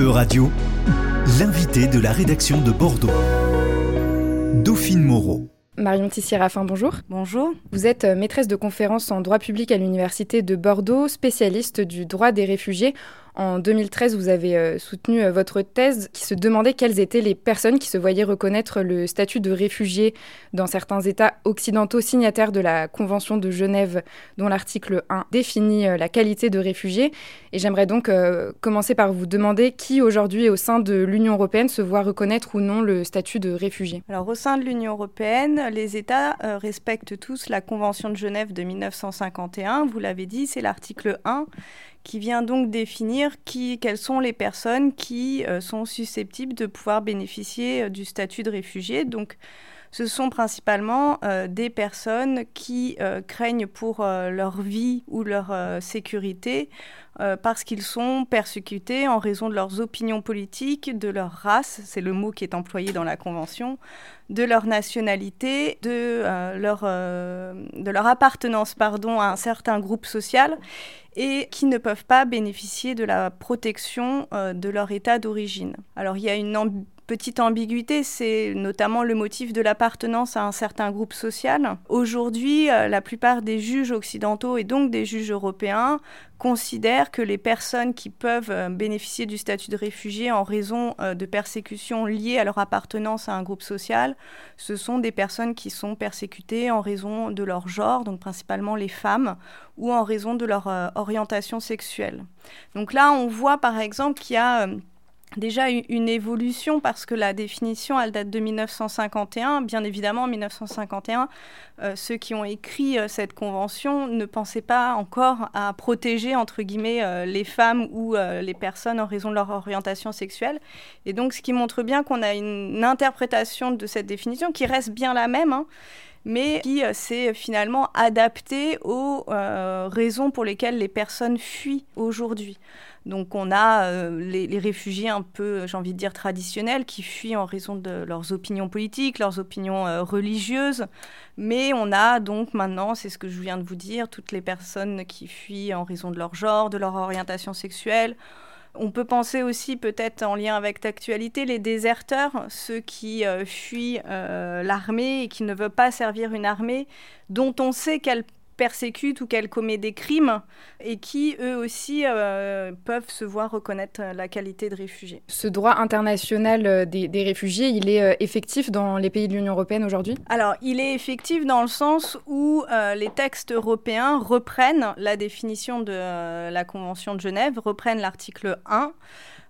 E-Radio, l'invité de la rédaction de Bordeaux. Dauphine Moreau. Marion Tissier-Raffin, bonjour. Bonjour. Vous êtes euh, maîtresse de conférences en droit public à l'Université de Bordeaux, spécialiste du droit des réfugiés. En 2013, vous avez euh, soutenu euh, votre thèse qui se demandait quelles étaient les personnes qui se voyaient reconnaître le statut de réfugié dans certains États occidentaux signataires de la Convention de Genève, dont l'article 1 définit euh, la qualité de réfugié. Et j'aimerais donc commencer par vous demander qui aujourd'hui au sein de l'Union européenne se voit reconnaître ou non le statut de réfugié? Alors au sein de l'Union européenne, les États respectent tous la Convention de Genève de 1951. Vous l'avez dit, c'est l'article 1 qui vient donc définir qui, quelles sont les personnes qui euh, sont susceptibles de pouvoir bénéficier euh, du statut de réfugié. Donc, ce sont principalement euh, des personnes qui craignent pour leur vie ou leur sécurité parce qu'ils sont persécutés en raison de leurs opinions politiques, de leur race, c'est le mot qui est employé dans la Convention, de leur nationalité, de, leur, de leur appartenance pardon, à un certain groupe social et qui ne peuvent pas bénéficier de la protection euh, de leur état d'origine. Alors il y a une petite ambiguïté, c'est notamment le motif de l'appartenance à un certain groupe social. Aujourd'hui, euh, la plupart des juges occidentaux et donc des juges européens considèrent que les personnes qui peuvent euh, bénéficier du statut de réfugié en raison de persécutions liées à leur appartenance à un groupe social, ce sont des personnes qui sont persécutées en raison de leur genre, donc principalement les femmes, ou en raison de leur orientation sexuelle. Donc là, on voit par exemple qu'il y a euh, déjà une évolution parce que la définition, elle date de 1951. Bien évidemment, en 1951, euh, ceux qui ont écrit euh, cette convention ne pensaient pas encore à protéger, entre guillemets, les femmes ou les personnes en raison de leur orientation sexuelle. Et donc, ce qui montre bien qu'on a une, interprétation de cette définition qui reste bien la même. Hein, mais qui euh, s'est finalement adapté aux euh, raisons pour lesquelles les personnes fuient aujourd'hui. Donc on a euh, les, réfugiés un peu, j'ai envie de dire, traditionnels qui fuient en raison de leurs opinions politiques, leurs opinions religieuses. Mais on a donc maintenant, c'est ce que je viens de vous dire, toutes les personnes qui fuient en raison de leur genre, de leur orientation sexuelle. On peut penser aussi, peut-être en lien avec l'actualité, les déserteurs, ceux qui euh, fuient euh, l'armée et qui ne veulent pas servir une armée, dont on sait qu'elle persécutent ou qu'elle commet des crimes et qui, eux aussi, euh, peuvent se voir reconnaître la qualité de réfugié. Ce droit international euh, des, réfugiés, il est euh, effectif dans les pays de l'Union européenne aujourd'hui? Alors, il est effectif dans le sens où les textes européens reprennent la définition de la Convention de Genève, reprennent l'article 1.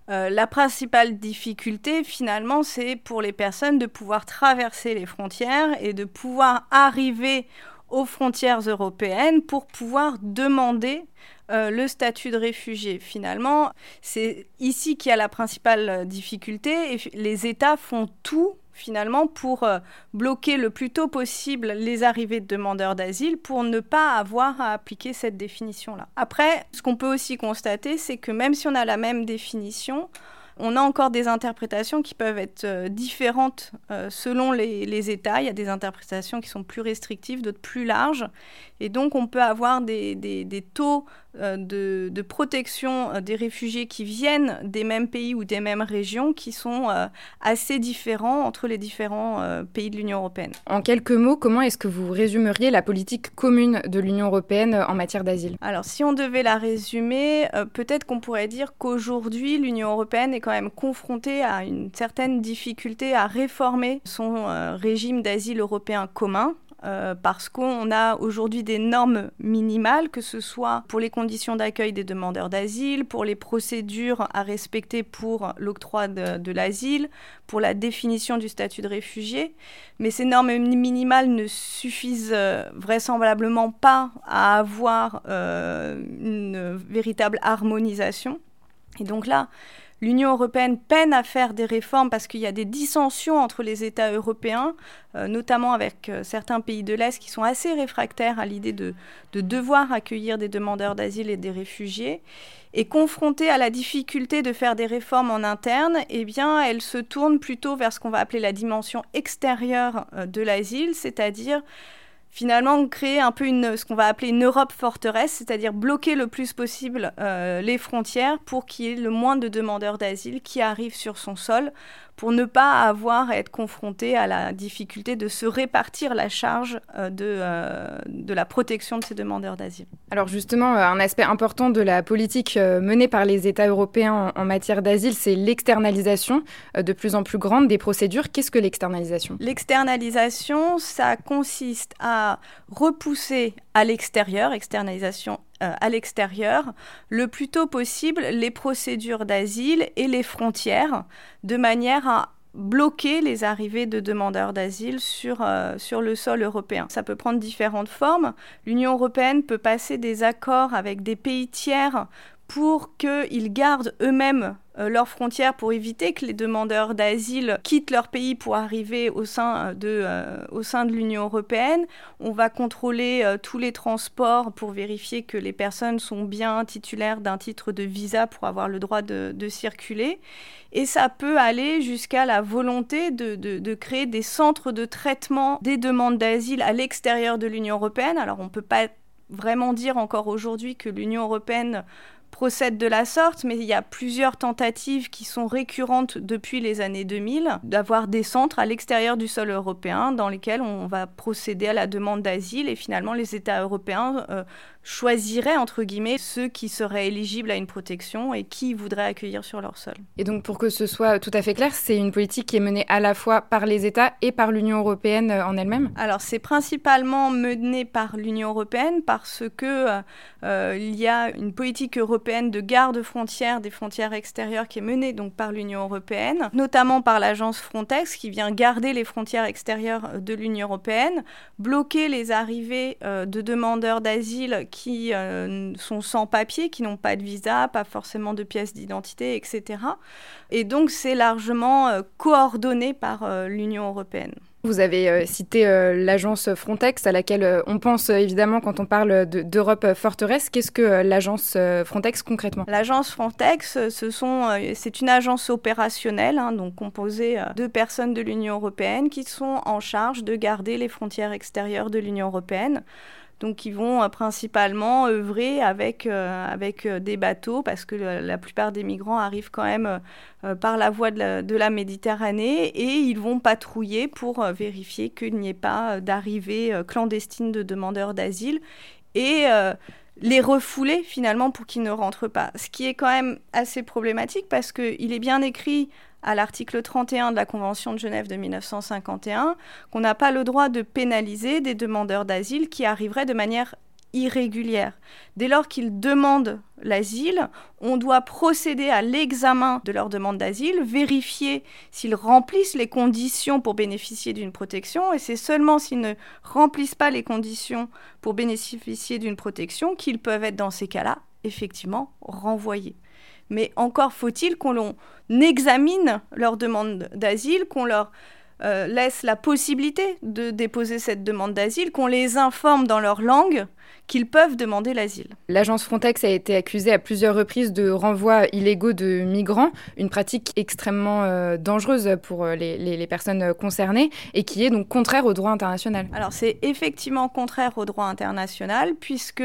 la principale difficulté, finalement, c'est pour les personnes de pouvoir traverser les frontières et de pouvoir arriver aux frontières européennes pour pouvoir demander euh, le statut de réfugié. Finalement, c'est ici qu'il y a la principale euh, difficulté et les États font tout finalement pour euh, bloquer le plus tôt possible les arrivées de demandeurs d'asile pour ne pas avoir à appliquer cette définition-là. Après, ce qu'on peut aussi constater, c'est que même si on a la même définition, on a encore des interprétations qui peuvent être euh, différentes euh, selon les, États. Il y a des interprétations qui sont plus restrictives, d'autres plus larges. Et donc, on peut avoir des, des taux euh, de, protection euh, des réfugiés qui viennent des mêmes pays ou des mêmes régions qui sont euh, assez différents entre les différents pays de l'Union européenne. En quelques mots, comment est-ce que vous résumeriez la politique commune de l'Union européenne en matière d'asile? Alors, si on devait la résumer, peut-être qu'on pourrait dire qu'aujourd'hui, l'Union européenne est quand même confrontée à une certaine difficulté à réformer son régime d'asile européen commun. Euh, parce qu'on a aujourd'hui des normes minimales, que ce soit pour les conditions d'accueil des demandeurs d'asile, pour les procédures à respecter pour l'octroi de, l'asile, pour la définition du statut de réfugié. Mais ces normes minimales ne suffisent euh, vraisemblablement pas à avoir euh, une véritable harmonisation. Et donc là, L'Union européenne peine à faire des réformes parce qu'il y a des dissensions entre les États européens, euh, notamment avec euh, certains pays de l'Est qui sont assez réfractaires à l'idée de, devoir accueillir des demandeurs d'asile et des réfugiés. Et confrontée à la difficulté de faire des réformes en interne, eh bien, elle se tourne plutôt vers ce qu'on va appeler la dimension extérieure euh, de l'asile, c'est-à-dire finalement créer un peu une, ce qu'on va appeler une Europe forteresse, c'est-à-dire bloquer le plus possible euh, les frontières pour qu'il y ait le moins de demandeurs d'asile qui arrivent sur son sol pour ne pas avoir à être confronté à la difficulté de se répartir la charge euh, de, euh, de la protection de ces demandeurs d'asile. Alors justement, un aspect important de la politique menée par les États européens en, en matière d'asile, c'est l'externalisation de plus en plus grande des procédures. Qu'est-ce que l'externalisation? L'externalisation, ça consiste à repousser à l'extérieur, externalisation euh, à l'extérieur, le plus tôt possible les procédures d'asile et les frontières, de manière à bloquer les arrivées de demandeurs d'asile sur, euh, sur le sol européen. Ça peut prendre différentes formes. L'Union européenne peut passer des accords avec des pays tiers pour qu'ils gardent eux-mêmes euh, leurs frontières pour éviter que les demandeurs d'asile quittent leur pays pour arriver au sein euh, de, euh, de l'Union européenne. On va contrôler tous les transports pour vérifier que les personnes sont bien titulaires d'un titre de visa pour avoir le droit de, circuler. Et ça peut aller jusqu'à la volonté de, de, créer des centres de traitement des demandes d'asile à l'extérieur de l'Union européenne. Alors on ne peut pas vraiment dire encore aujourd'hui que l'Union européenne procède de la sorte, mais il y a plusieurs tentatives qui sont récurrentes depuis les années 2000 d'avoir des centres à l'extérieur du sol européen dans lesquels on va procéder à la demande d'asile et finalement les États européens euh, choisiraient, entre guillemets, ceux qui seraient éligibles à une protection et qui voudraient accueillir sur leur sol. Et donc, pour que ce soit tout à fait clair, c'est une politique qui est menée à la fois par les États et par l'Union européenne euh, en elle-même? Alors, c'est principalement mené par l'Union européenne parce que euh, euh, il y a une politique européenne de garde frontières des frontières extérieures qui est menée donc par l'Union européenne, notamment par l'agence Frontex qui vient garder les frontières extérieures de l'Union européenne, bloquer les arrivées de demandeurs d'asile qui euh, sont sans papier, qui n'ont pas de visa, pas forcément de pièces d'identité, etc. Et donc c'est largement euh, coordonné par euh, l'Union européenne. Vous avez cité l'agence Frontex, à laquelle on pense évidemment quand on parle d'Europe forteresse. Qu'est-ce que l'agence Frontex concrètement? L'agence Frontex, ce c'est une agence opérationnelle, hein, donc composée de personnes de l'Union européenne qui sont en charge de garder les frontières extérieures de l'Union européenne. Donc ils vont euh, principalement œuvrer avec, euh, euh, des bateaux parce que la plupart des migrants arrivent quand même par la voie de la, Méditerranée et ils vont patrouiller pour vérifier qu'il n'y ait pas d'arrivée clandestine de demandeurs d'asile et les refouler finalement pour qu'ils ne rentrent pas. Ce qui est quand même assez problématique parce qu'il est bien écrit à l'article 31 de la Convention de Genève de 1951 qu'on n'a pas le droit de pénaliser des demandeurs d'asile qui arriveraient de manière irrégulière. Dès lors qu'ils demandent l'asile, on doit procéder à l'examen de leur demande d'asile, vérifier s'ils remplissent les conditions pour bénéficier d'une protection, et c'est seulement s'ils ne remplissent pas les conditions pour bénéficier d'une protection qu'ils peuvent être dans ces cas-là effectivement renvoyés. Mais encore faut-il qu'on examine leur demande d'asile, qu'on leur euh, laisse la possibilité de déposer cette demande d'asile, qu'on les informe dans leur langue qu'ils peuvent demander l'asile. L'agence Frontex a été accusée à plusieurs reprises de renvois illégaux de migrants, une pratique extrêmement euh, dangereuse pour euh, les, personnes concernées et qui est donc contraire au droit international. Alors c'est effectivement contraire au droit international puisque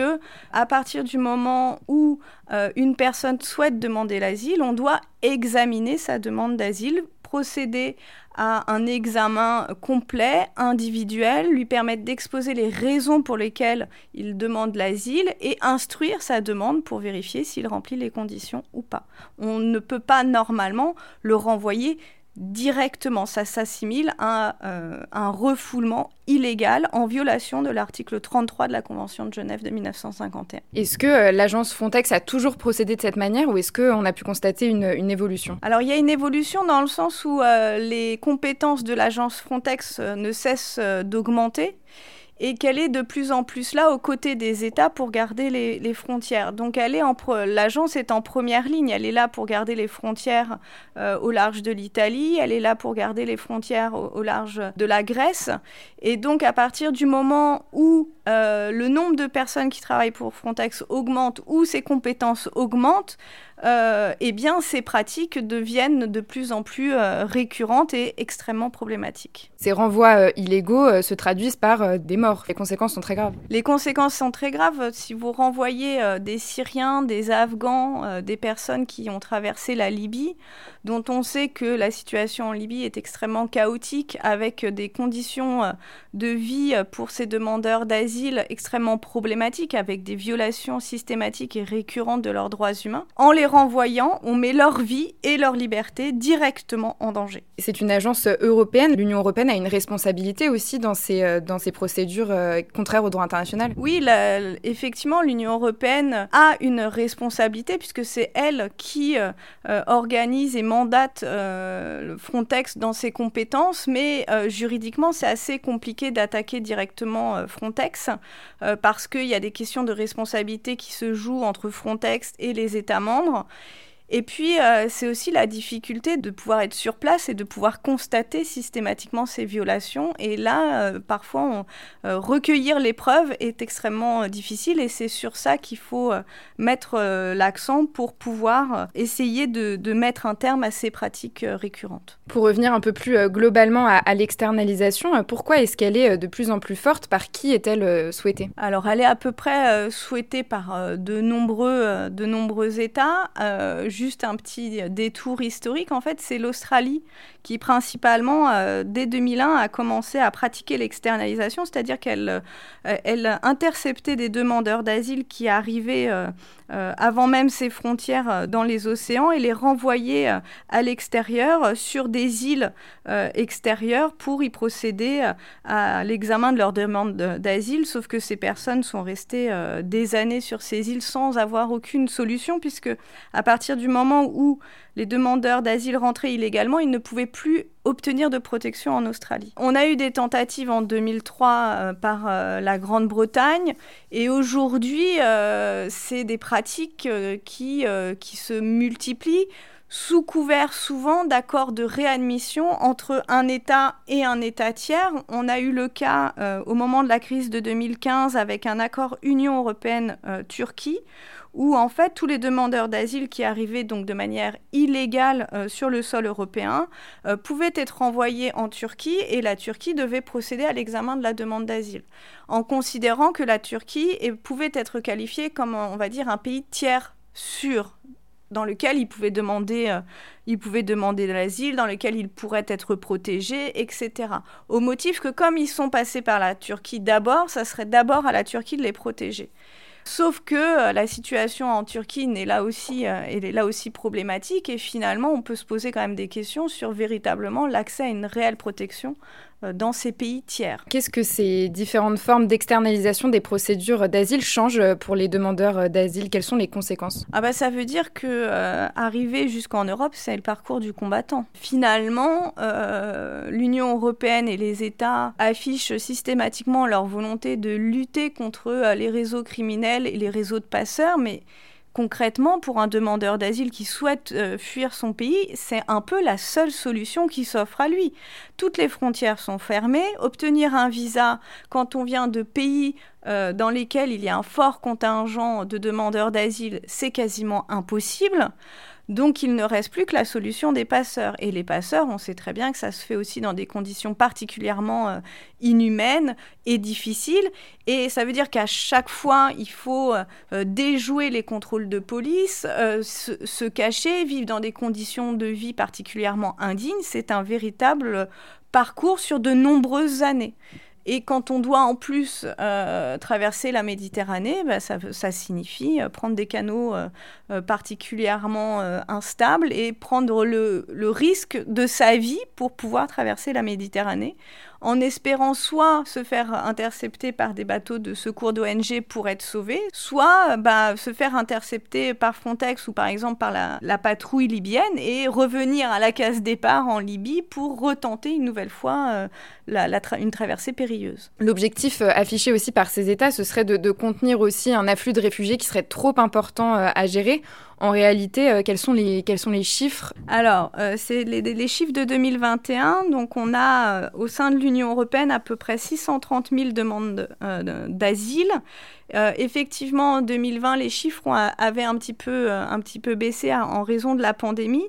à partir du moment où euh, une personne souhaite demander l'asile, on doit examiner sa demande d'asile procéder à un examen complet, individuel, lui permettre d'exposer les raisons pour lesquelles il demande l'asile et instruire sa demande pour vérifier s'il remplit les conditions ou pas. On ne peut pas normalement le renvoyer directement. Ça s'assimile à euh, un refoulement illégal en violation de l'article 33 de la Convention de Genève de 1951. Est-ce que euh, l'agence Frontex a toujours procédé de cette manière ou est-ce qu'on a pu constater une, évolution? Alors il y a une évolution dans le sens où euh, les compétences de l'agence Frontex ne cessent d'augmenter et qu'elle est de plus en plus là aux côtés des États pour garder les, frontières. Donc l'agence est en première ligne. Elle est là pour garder les frontières euh, au large de l'Italie. Elle est là pour garder les frontières au, large de la Grèce. Et donc à partir du moment où euh, le nombre de personnes qui travaillent pour Frontex augmente ou ses compétences augmentent, euh, eh bien, ces pratiques deviennent de plus en plus récurrentes et extrêmement problématiques. Ces renvois illégaux se traduisent par des morts Les conséquences sont très graves. Les conséquences sont très graves. Si vous renvoyez des Syriens, des Afghans, des personnes qui ont traversé la Libye, dont on sait que la situation en Libye est extrêmement chaotique, avec des conditions de vie pour ces demandeurs d'asile extrêmement problématiques, avec des violations systématiques et récurrentes de leurs droits humains. En les renvoyant, on met leur vie et leur liberté directement en danger. C'est une agence européenne. L'Union européenne a une responsabilité aussi dans ces, euh, dans ces procédures euh, contraires au droit international. Oui, effectivement, l'Union européenne a une responsabilité puisque c'est elle qui euh, organise et mandate Frontex dans ses compétences, mais juridiquement, c'est assez compliqué d'attaquer directement Frontex parce qu'il y a des questions de responsabilité qui se jouent entre Frontex et les États membres. Et puis, euh, c'est aussi la difficulté de pouvoir être sur place et de pouvoir constater systématiquement ces violations. Et là, euh, parfois, euh, recueillir les preuves est extrêmement difficile et c'est sur ça qu'il faut mettre l'accent pour pouvoir essayer de, mettre un terme à ces pratiques récurrentes. Pour revenir un peu plus globalement à, à l'externalisation, pourquoi est-ce qu'elle est de plus en plus forte? Par qui est-elle souhaitée? Alors, elle est à peu près souhaitée par de, nombreux, de nombreux États juste un petit détour historique, en fait, c'est l'Australie qui principalement, euh, dès 2001, a commencé à pratiquer l'externalisation, c'est-à-dire qu'elle euh, elle interceptait des demandeurs d'asile qui arrivaient euh, avant même ses frontières dans les océans et les renvoyait à l'extérieur sur des îles extérieures pour y procéder à l'examen de leur demande d'asile, sauf que ces personnes sont restées des années sur ces îles sans avoir aucune solution, puisque à partir du moment où les demandeurs d'asile rentraient illégalement, ils ne pouvaient plus obtenir de protection en Australie. On a eu des tentatives en 2003 euh, par euh, la Grande-Bretagne et aujourd'hui, euh, c'est des pratiques qui, qui se multiplient sous couvert souvent d'accords de réadmission entre un État et un État tiers. On a eu le cas au moment de la crise de 2015 avec un accord Union européenne-Turquie où en fait tous les demandeurs d'asile qui arrivaient donc de manière illégale euh, sur le sol européen euh, pouvaient être envoyés en Turquie et la Turquie devait procéder à l'examen de la demande d'asile en considérant que la Turquie pouvait être qualifiée comme on va dire un pays tiers sûr dans lequel ils pouvaient demander, euh, ils pouvaient demander de l'asile, dans lequel ils pourraient être protégés, etc. Au motif que comme ils sont passés par la Turquie d'abord, ça serait d'abord à la Turquie de les protéger. Sauf que euh, la situation en Turquie est là aussi, euh, là aussi problématique et finalement on peut se poser quand même des questions sur véritablement l'accès à une réelle protection dans ces pays tiers. Qu'est-ce que ces différentes formes d'externalisation des procédures d'asile changent pour les demandeurs d'asile? Quelles sont les conséquences? Ah bah, Ça veut dire que euh, arriver jusqu'en Europe, c'est le parcours du combattant. Finalement, euh, l'Union européenne et les États affichent systématiquement leur volonté de lutter contre les réseaux criminels et les réseaux de passeurs, mais concrètement, pour un demandeur d'asile qui souhaite euh, fuir son pays, c'est un peu la seule solution qui s'offre à lui. Toutes les frontières sont fermées. Obtenir un visa quand on vient de pays euh, dans lesquels il y a un fort contingent de demandeurs d'asile, c'est quasiment impossible. Donc il ne reste plus que la solution des passeurs. Et les passeurs, on sait très bien que ça se fait aussi dans des conditions particulièrement euh, inhumaines et difficiles. Et ça veut dire qu'à chaque fois, il faut euh, déjouer les contrôles de police, euh, se, se, cacher, vivre dans des conditions de vie particulièrement indignes. C'est un véritable parcours sur de nombreuses années. Et quand on doit en plus euh, traverser la Méditerranée, bah, ça, signifie euh, prendre des canaux euh, particulièrement instables et prendre le, le, risque de sa vie pour pouvoir traverser la Méditerranée en espérant soit se faire intercepter par des bateaux de secours d'ONG pour être sauvé, soit bah, se faire intercepter par Frontex ou par exemple par la, patrouille libyenne et revenir à la case départ en Libye pour retenter une nouvelle fois euh, une traversée périlleuse. L'objectif euh, affiché aussi par ces États, ce serait de, contenir aussi un afflux de réfugiés qui serait trop important euh, à gérer. En réalité, euh, quels, sont les, quels sont les chiffres? Alors, euh, c'est les, chiffres de 2021. Donc, on a euh, au sein de l'Union européenne à peu près 630 000 demandes d'asile. Euh, effectivement, en 2020, les chiffres avaient un petit peu, euh, un petit peu baissé en raison de la pandémie.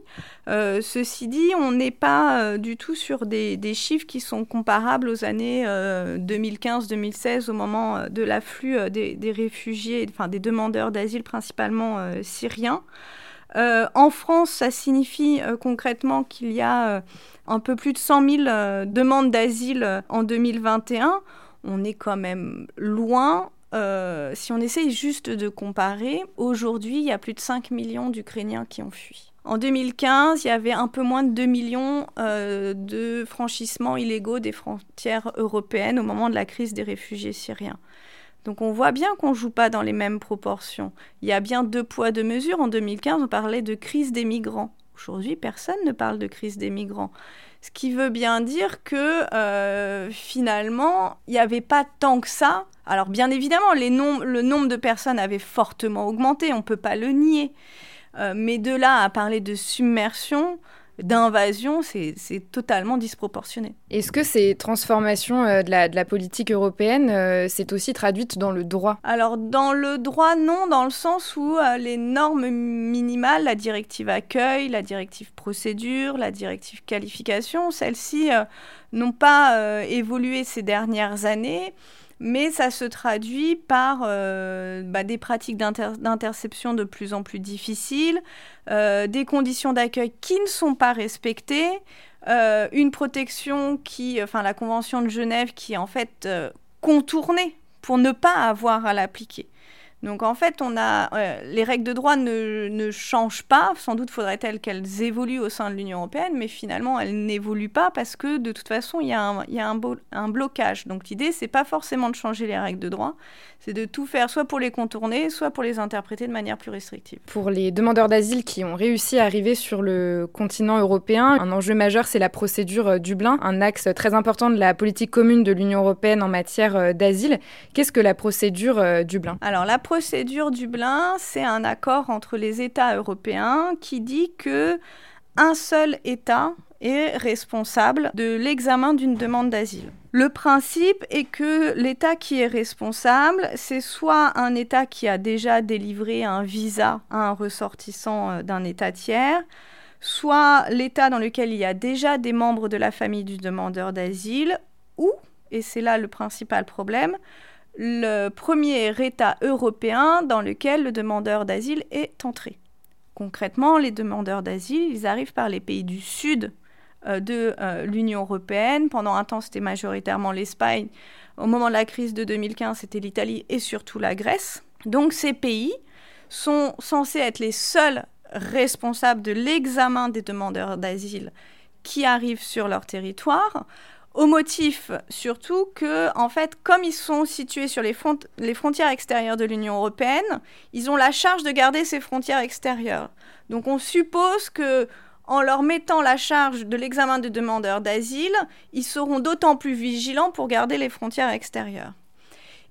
Euh, ceci dit, on n'est pas du tout sur des, chiffres qui sont comparables aux années 2015-2016, au moment de l'afflux des, des, réfugiés, enfin des demandeurs d'asile, principalement syriens. en France, ça signifie concrètement qu'il y a un peu plus de 100 000 demandes d'asile en 2021. On est quand même loin euh, si on essaye juste de comparer, aujourd'hui, il y a plus de 5 millions d'Ukrainiens qui ont fui. En 2015, il y avait un peu moins de 2 millions euh, de franchissements illégaux des frontières européennes au moment de la crise des réfugiés syriens. Donc on voit bien qu'on ne joue pas dans les mêmes proportions. Il y a bien deux poids, deux mesures. En 2015, on parlait de crise des migrants. Aujourd'hui, personne ne parle de crise des migrants. Ce qui veut bien dire que euh, finalement, il n'y avait pas tant que ça. Alors bien évidemment, le nombre de personnes avait fortement augmenté, on ne peut pas le nier. Euh, mais de là à parler de submersion, d'invasion, c'est totalement disproportionné. Est-ce que ces transformations euh, de, la, politique européenne, euh, c'est aussi traduite dans le droit? Alors dans le droit, non, dans le sens où euh, les normes minimales, la directive accueil, la directive procédure, la directive qualification, celles-ci n'ont pas évolué ces dernières années mais ça se traduit par euh, bah, des pratiques d'interception de plus en plus difficiles, euh, des conditions d'accueil qui ne sont pas respectées, euh, une protection qui, enfin la Convention de Genève qui est en fait contournée pour ne pas avoir à l'appliquer. Donc en fait, on a les règles de droit ne, ne changent pas. Sans doute faudrait-elle qu'elles évoluent au sein de l'Union européenne, mais finalement elles n'évoluent pas parce que de toute façon il y a un, il y a un, un blocage. Donc l'idée c'est pas forcément de changer les règles de droit, c'est de tout faire soit pour les contourner, soit pour les interpréter de manière plus restrictive. Pour les demandeurs d'asile qui ont réussi à arriver sur le continent européen, un enjeu majeur c'est la procédure euh, Dublin, un axe très important de la politique commune de l'Union européenne en matière euh, d'asile. Qu'est-ce que la procédure euh, Dublin? Alors la procédure Dublin, c'est un accord entre les États européens qui dit que un seul État est responsable de l'examen d'une demande d'asile. Le principe est que l'État qui est responsable, c'est soit un État qui a déjà délivré un visa à un ressortissant euh, d'un État tiers, soit l'État dans lequel il y a déjà des membres de la famille du demandeur d'asile, ou, et c'est là le principal problème, le premier État européen dans lequel le demandeur d'asile est entré. Concrètement, les demandeurs d'asile, ils arrivent par les pays du sud euh, de euh, l'Union européenne. Pendant un temps, c'était majoritairement l'Espagne. Au moment de la crise de 2015, c'était l'Italie et surtout la Grèce. Donc ces pays sont censés être les seuls responsables de l'examen des demandeurs d'asile qui arrivent sur leur territoire au motif surtout que, en fait, comme ils sont situés sur les, frontières extérieures de l'Union européenne, ils ont la charge de garder ces frontières extérieures. Donc on suppose que en leur mettant la charge de l'examen des demandeurs d'asile, ils seront d'autant plus vigilants pour garder les frontières extérieures.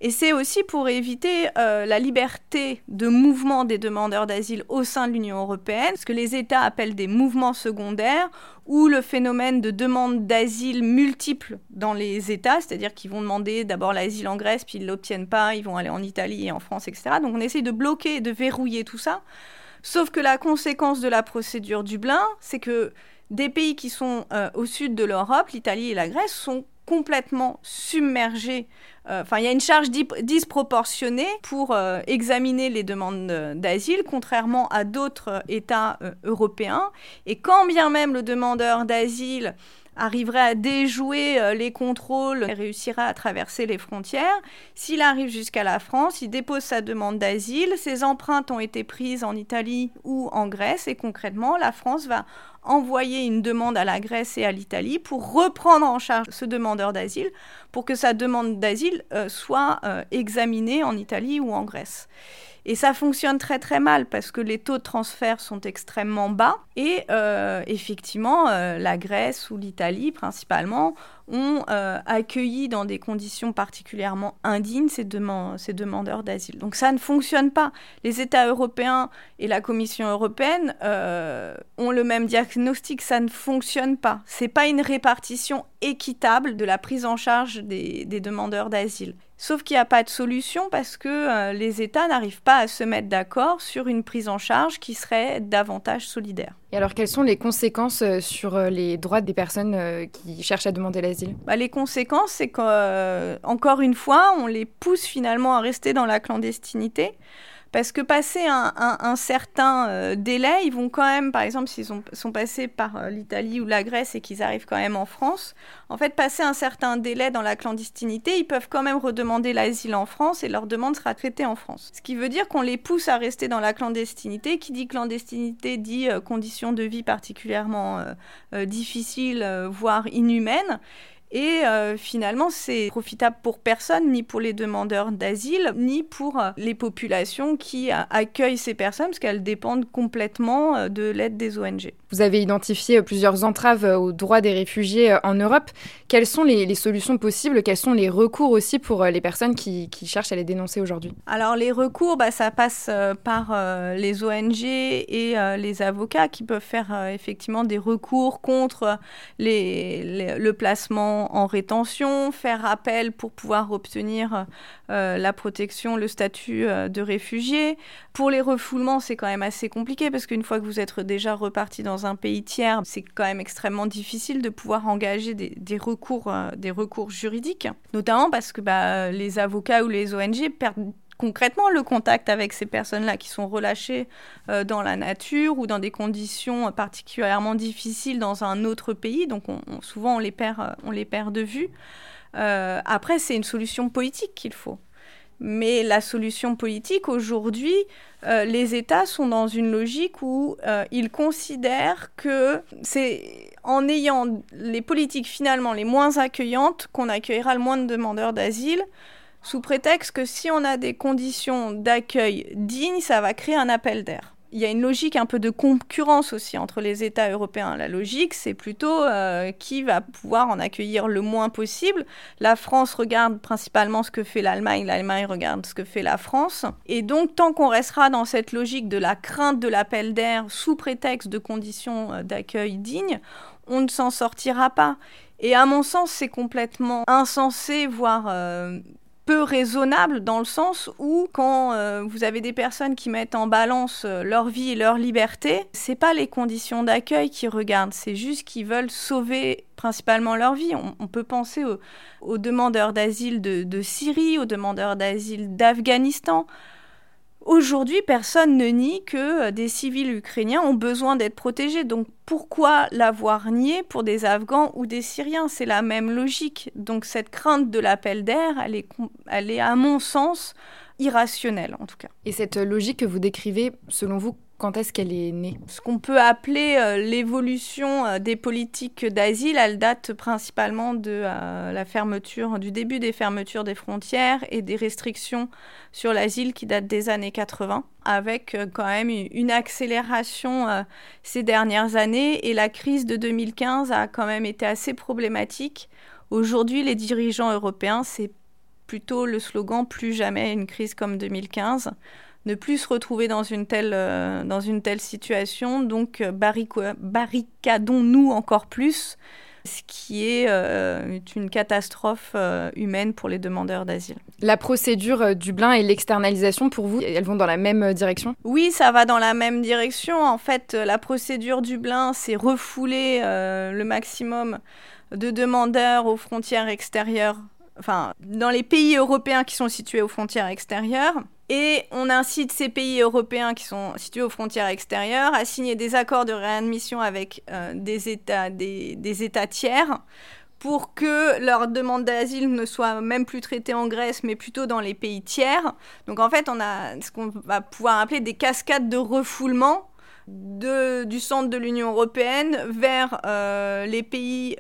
Et c'est aussi pour éviter euh, la liberté de mouvement des demandeurs d'asile au sein de l'Union européenne, ce que les États appellent des mouvements secondaires, ou le phénomène de demande d'asile multiples dans les États, c'est-à-dire qu'ils vont demander d'abord l'asile en Grèce, puis ils ne l'obtiennent pas, ils vont aller en Italie et en France, etc. Donc on essaye de bloquer de verrouiller tout ça. Sauf que la conséquence de la procédure Dublin, c'est que des pays qui sont euh, au sud de l'Europe, l'Italie et la Grèce, sont complètement submergés. Euh, enfin, il y a une charge disproportionnée pour euh, examiner les demandes d'asile, contrairement à d'autres États européens. Et quand bien même le demandeur d'asile arriverait à déjouer euh, les contrôles et réussira à traverser les frontières. S'il arrive jusqu'à la France, il dépose sa demande d'asile. Ses empreintes ont été prises en Italie ou en Grèce et concrètement, la France va envoyer une demande à la Grèce et à l'Italie pour reprendre en charge ce demandeur d'asile pour que sa demande d'asile euh, soit euh, examinée en Italie ou en Grèce. Et ça fonctionne très très mal parce que les taux de transfert sont extrêmement bas. Et euh, effectivement, la Grèce ou l'Italie principalement ont euh, accueilli dans des conditions particulièrement indignes ces, demandeurs d'asile. Donc ça ne fonctionne pas. Les États européens et la Commission européenne ont le même diagnostic. Ça ne fonctionne pas. C'est pas une répartition équitable de la prise en charge des demandeurs d'asile. Sauf qu'il n'y a pas de solution parce que euh, les États n'arrivent pas à se mettre d'accord sur une prise en charge qui serait davantage solidaire. Et alors, quelles sont les conséquences euh, sur euh, les droits des personnes qui cherchent à demander l'asile? Bah, Les conséquences, c'est qu'encore une fois, on les pousse finalement à rester dans la clandestinité. Parce que passer un, certain euh, délai, ils vont quand même, par exemple, s'ils sont, passés par euh, l'Italie ou la Grèce et qu'ils arrivent quand même en France, en fait, passer un certain délai dans la clandestinité, ils peuvent quand même redemander l'asile en France et leur demande sera traitée en France. Ce qui veut dire qu'on les pousse à rester dans la clandestinité. Qui dit clandestinité dit euh, conditions de vie particulièrement difficiles, voire inhumaines. Et euh, finalement, c'est profitable pour personne, ni pour les demandeurs d'asile, ni pour euh, les populations qui euh, accueillent ces personnes, parce qu'elles dépendent complètement de l'aide des ONG. Vous avez identifié plusieurs entraves aux droits des réfugiés en Europe. Quelles sont les, solutions possibles? Quels sont les recours aussi pour les personnes qui, cherchent à les dénoncer aujourd'hui? Alors les recours, bah, ça passe par les ONG et les avocats qui peuvent faire effectivement des recours contre le placement en, rétention, faire appel pour pouvoir obtenir euh, la protection, le statut euh, de réfugié. Pour les refoulements, c'est quand même assez compliqué parce qu'une fois que vous êtes déjà reparti dans un pays tiers, c'est quand même extrêmement difficile de pouvoir engager des, recours, euh, des recours juridiques, notamment parce que bah, les avocats ou les ONG perdent concrètement le contact avec ces personnes-là qui sont relâchées euh, dans la nature ou dans des conditions particulièrement difficiles dans un autre pays. Donc souvent on les perd, euh, on les perd de vue. Euh, après, c'est une solution politique qu'il faut. Mais la solution politique, aujourd'hui, les États sont dans une logique où ils considèrent que c'est en ayant les politiques finalement les moins accueillantes qu'on accueillera le moins de demandeurs d'asile sous prétexte que si on a des conditions d'accueil dignes, ça va créer un appel d'air. Il y a une logique un peu de concurrence aussi entre les États européens. La logique, c'est plutôt euh, qui va pouvoir en accueillir le moins possible. La France regarde principalement ce que fait l'Allemagne, l'Allemagne regarde ce que fait la France. Et donc, tant qu'on restera dans cette logique de la crainte de l'appel d'air sous prétexte de conditions euh, d'accueil dignes, on ne s'en sortira pas. Et à mon sens, c'est complètement insensé, voire euh, peu raisonnable dans le sens où quand euh, vous avez des personnes qui mettent en balance euh, leur vie et leur liberté, c'est pas les conditions d'accueil qui regardent, c'est juste qu'ils veulent sauver principalement leur vie. On, peut penser aux, demandeurs d'asile de Syrie, aux demandeurs d'asile d'Afghanistan. Aujourd'hui, personne ne nie que euh, des civils ukrainiens ont besoin d'être protégés. Donc pourquoi l'avoir nié pour des Afghans ou des Syriens? C'est la même logique. Donc cette crainte de l'appel d'air, elle est, elle est à mon sens irrationnelle en tout cas. Et cette logique que vous décrivez, selon vous, quand est-ce qu'elle est née Ce qu'on peut appeler euh, l'évolution euh, des politiques d'asile, elle date principalement de euh, la fermeture, du début des fermetures des frontières et des restrictions sur l'asile qui datent des années 80, avec quand même une accélération ces dernières années. Et la crise de 2015 a quand même été assez problématique. Aujourd'hui, les dirigeants européens, c'est plutôt le slogan Plus jamais une crise comme 2015 ne plus se retrouver dans une telle, euh, dans une telle situation. Donc, euh, barricadons-nous encore plus, ce qui est euh, une catastrophe humaine pour les demandeurs d'asile. La procédure Dublin et l'externalisation, pour vous, elles vont dans la même direction? Oui, ça va dans la même direction. En fait, la procédure Dublin, c'est refouler le maximum de demandeurs aux frontières extérieures, enfin, dans les pays européens qui sont situés aux frontières extérieures. Et on incite ces pays européens qui sont situés aux frontières extérieures à signer des accords de réadmission avec euh, des, États, des, États tiers pour que leur demande d'asile ne soit même plus traitée en Grèce, mais plutôt dans les pays tiers. Donc en fait, on a ce qu'on va pouvoir appeler des cascades de refoulement de, du centre de l'Union européenne vers euh, les pays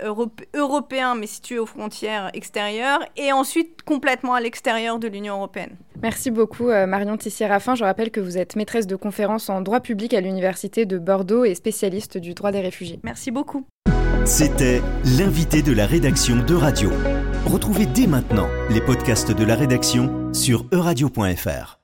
européens mais situés aux frontières extérieures et ensuite complètement à l'extérieur de l'Union européenne. Merci beaucoup euh, Marion Tissier-Raffin. Je rappelle que vous êtes maîtresse de conférence en droit public à l'Université de Bordeaux et spécialiste du droit des réfugiés. Merci beaucoup. C'était l'invité de la rédaction de Radio. Retrouvez dès maintenant les podcasts de la rédaction sur euradio.fr.